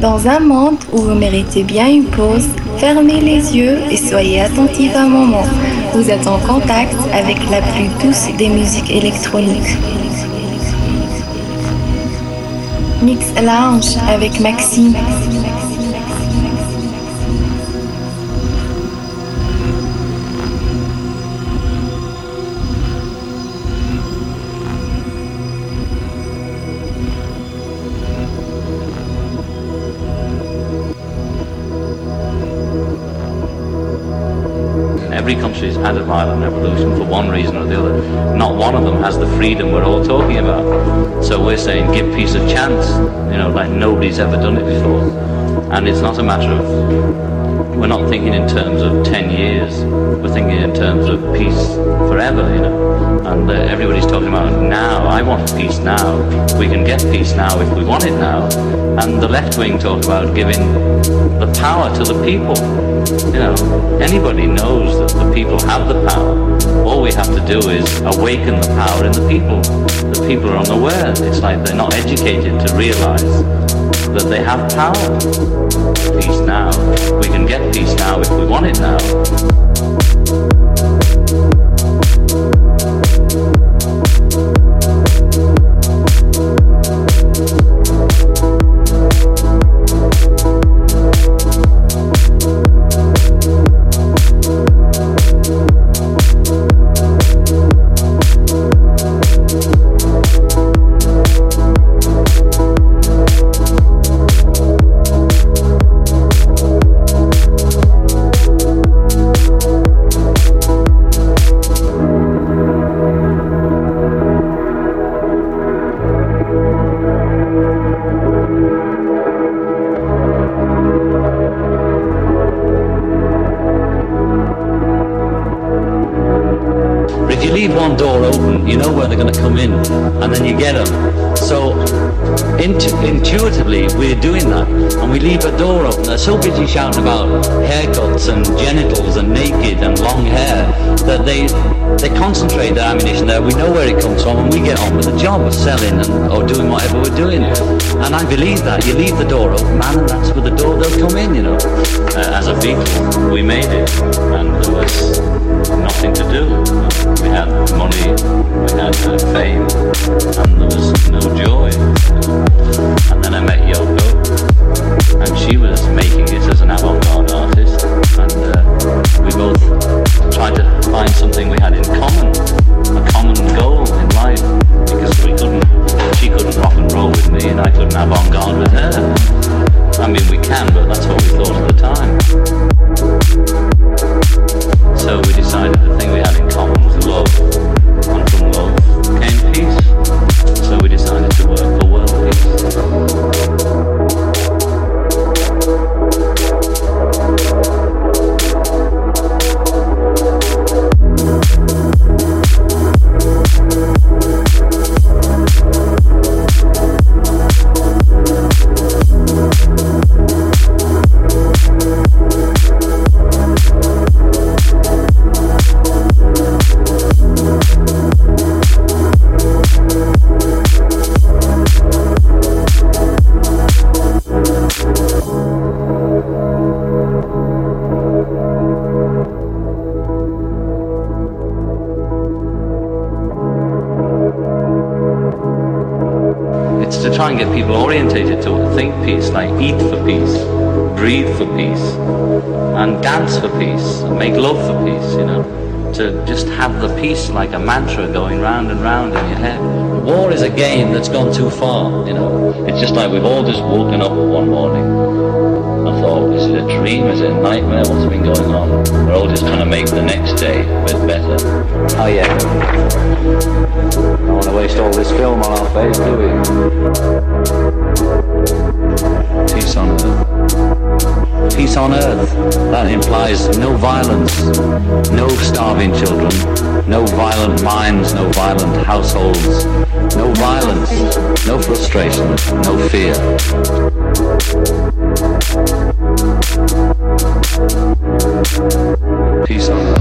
Dans un monde où vous méritez bien une pause, fermez les yeux et soyez attentifs un moment. Vous êtes en contact avec la plus douce des musiques électroniques. Mix Lounge avec Maxime. Violent revolution for one reason or the other. Not one of them has the freedom we're all talking about. So we're saying give peace a chance, you know, like nobody's ever done it before. And it's not a matter of, we're not thinking in terms of 10 years, we're thinking in terms of peace forever, you know. And uh, everybody's talking about now, I want peace now. We can get peace now if we want it now. And the left wing talk about giving the power to the people. You know, anybody knows that the people have the power. All we have to do is awaken the power in the people. The people are unaware. It's like they're not educated to realize that they have power. Peace now. We can get peace now if we want it now. in, and then you get them so busy shouting about haircuts and genitals and naked and long hair that they they concentrate their ammunition there. We know where it comes from and we get on with the job of selling and, or doing whatever we're doing. And I believe that. You leave the door open, man, and that's where the door they'll come in, you know. Uh, as a people, we made it and there was nothing to do. We had money, we had uh, fame, and there was no joy. And then I met Yoko and she was making it as an avant-garde artist, and uh, we both tried to find something we had in common, a common goal in life, because we couldn't, she couldn't rock and roll with me, and I couldn't avant-garde with her. I mean, we can, but that's what we thought at the time. So we decided the thing we had in common was love, orientated to think peace, like eat for peace, breathe for peace, and dance for peace, and make love for peace, you know. To just have the peace like a mantra going round and round in your head. War is a game that's gone too far, you know. It's just like we've all just woken up one morning. I thought, is it a dream? Is it a nightmare? What's been going on? We're all just trying to make the next day a bit better. Oh yeah. I Don't want to waste all this film on our face, do we? Peace on earth. Peace on earth. That implies no violence, no starving children, no violent minds, no violent households, no violence, no frustration, no fear. Peace on earth.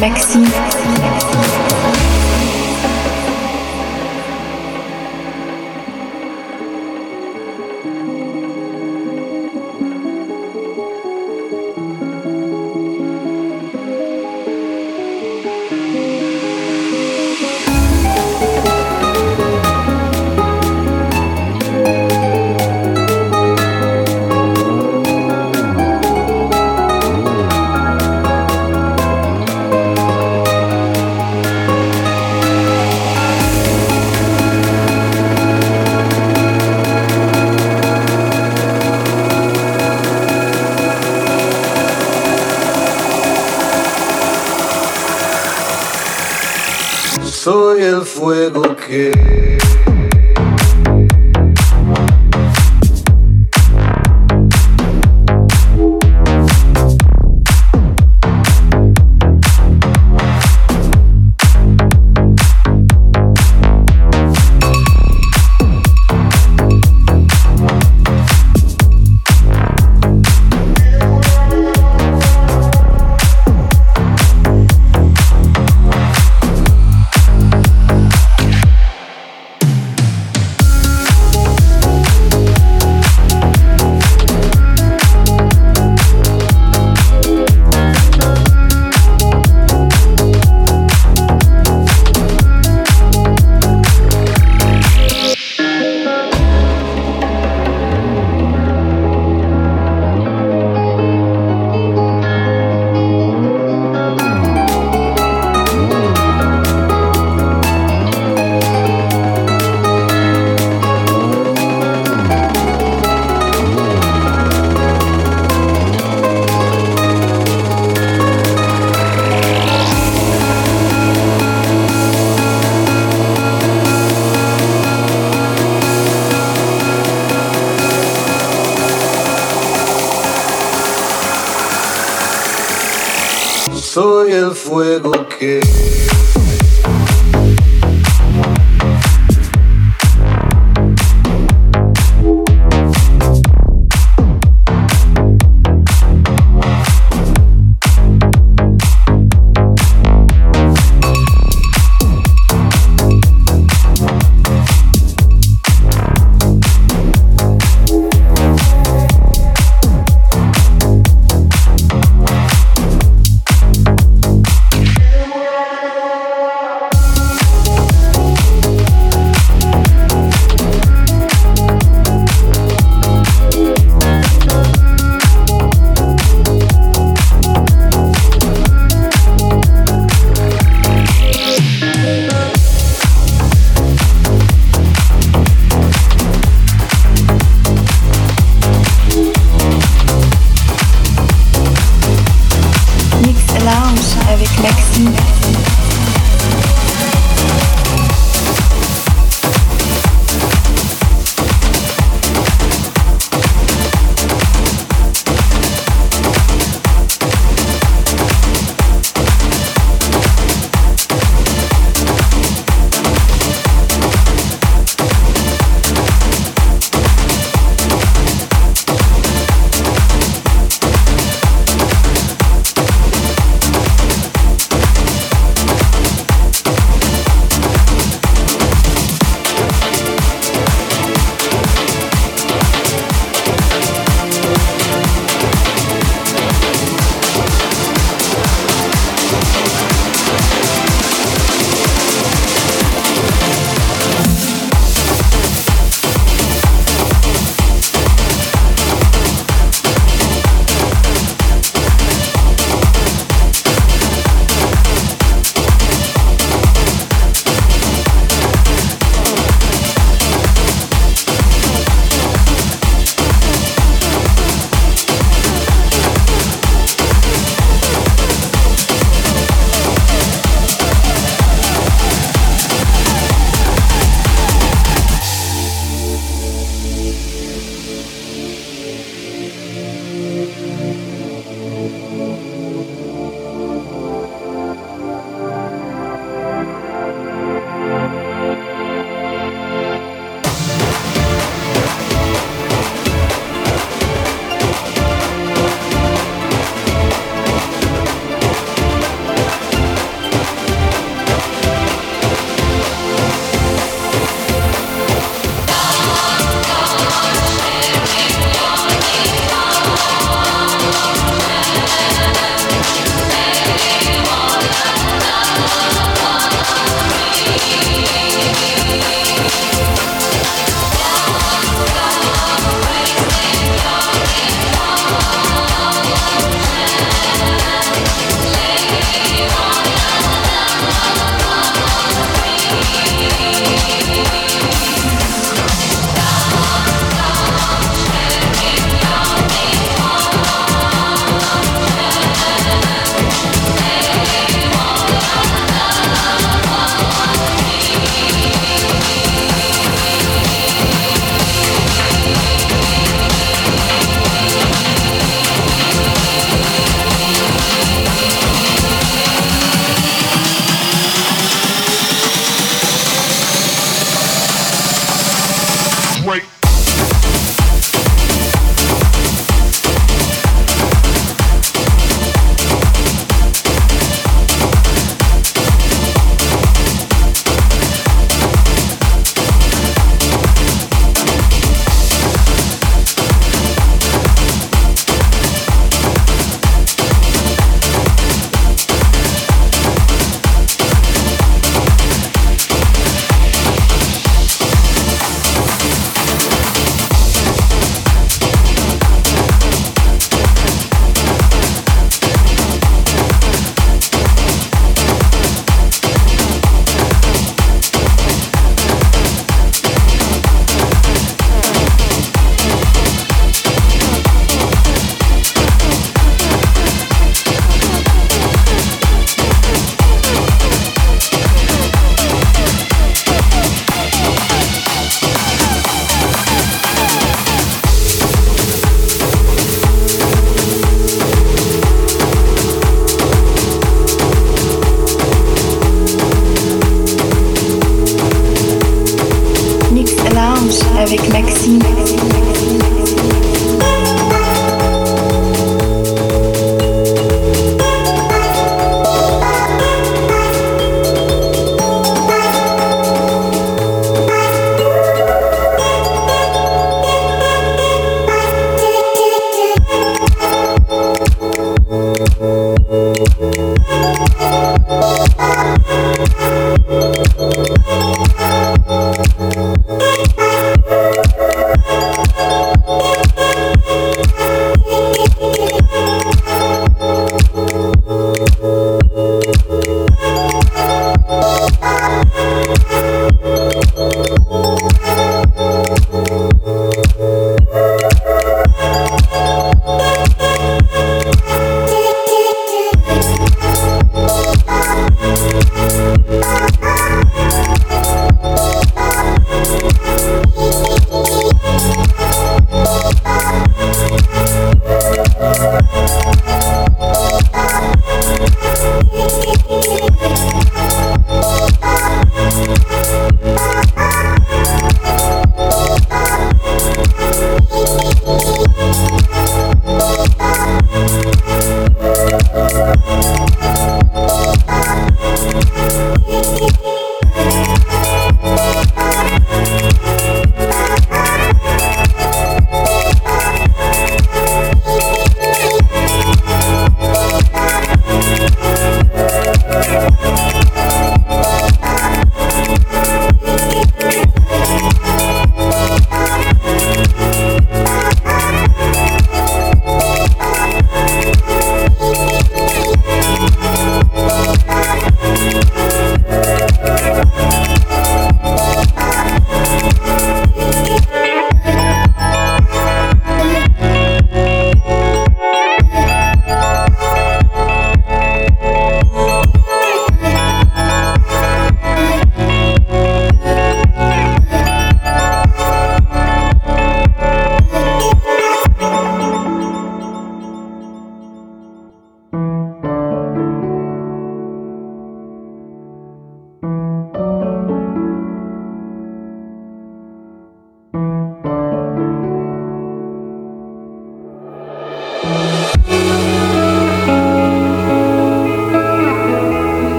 Maxime.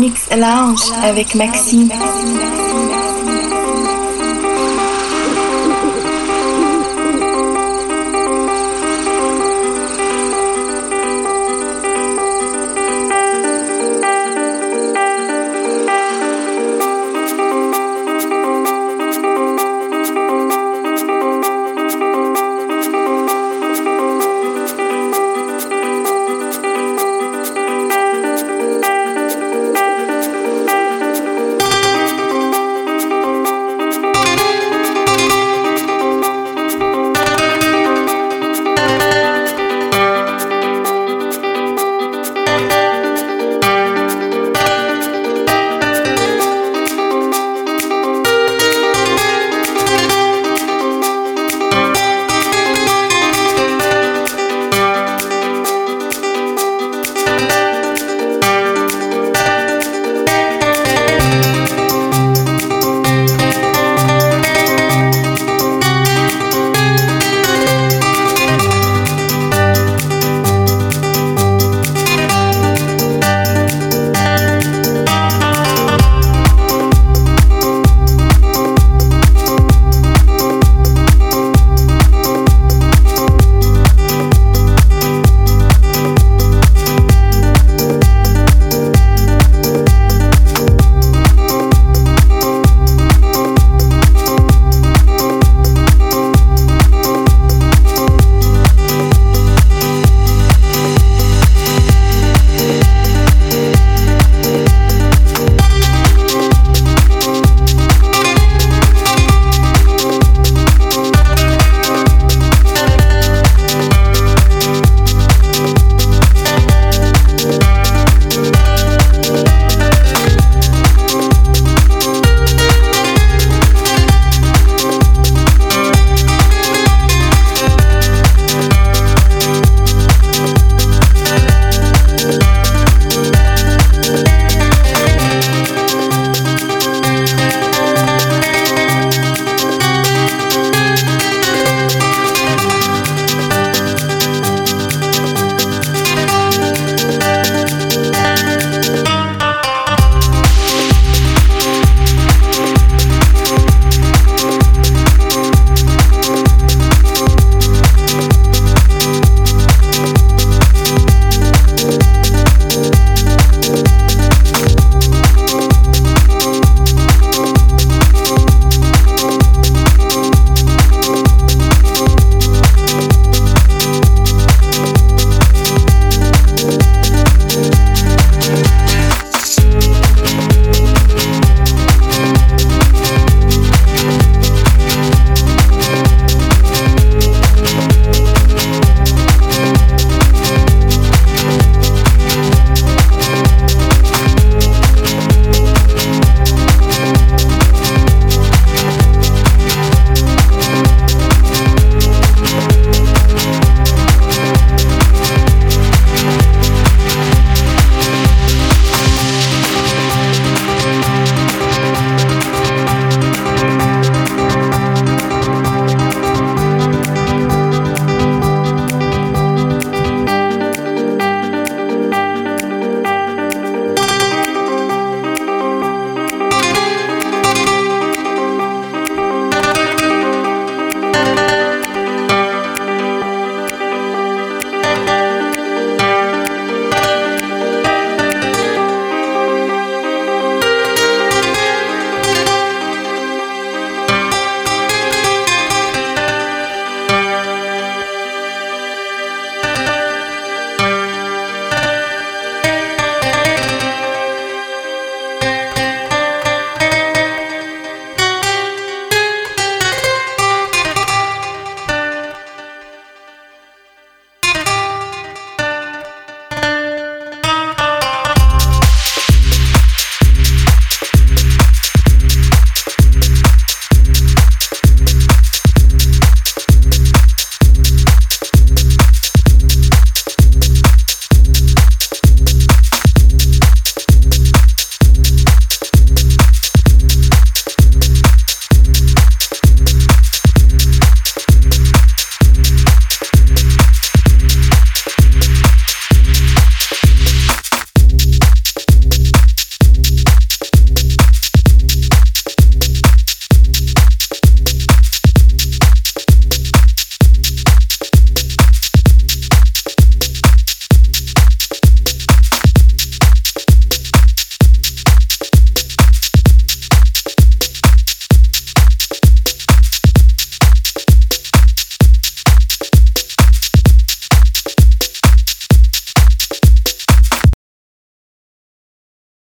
Mix Lounge avec Maxime.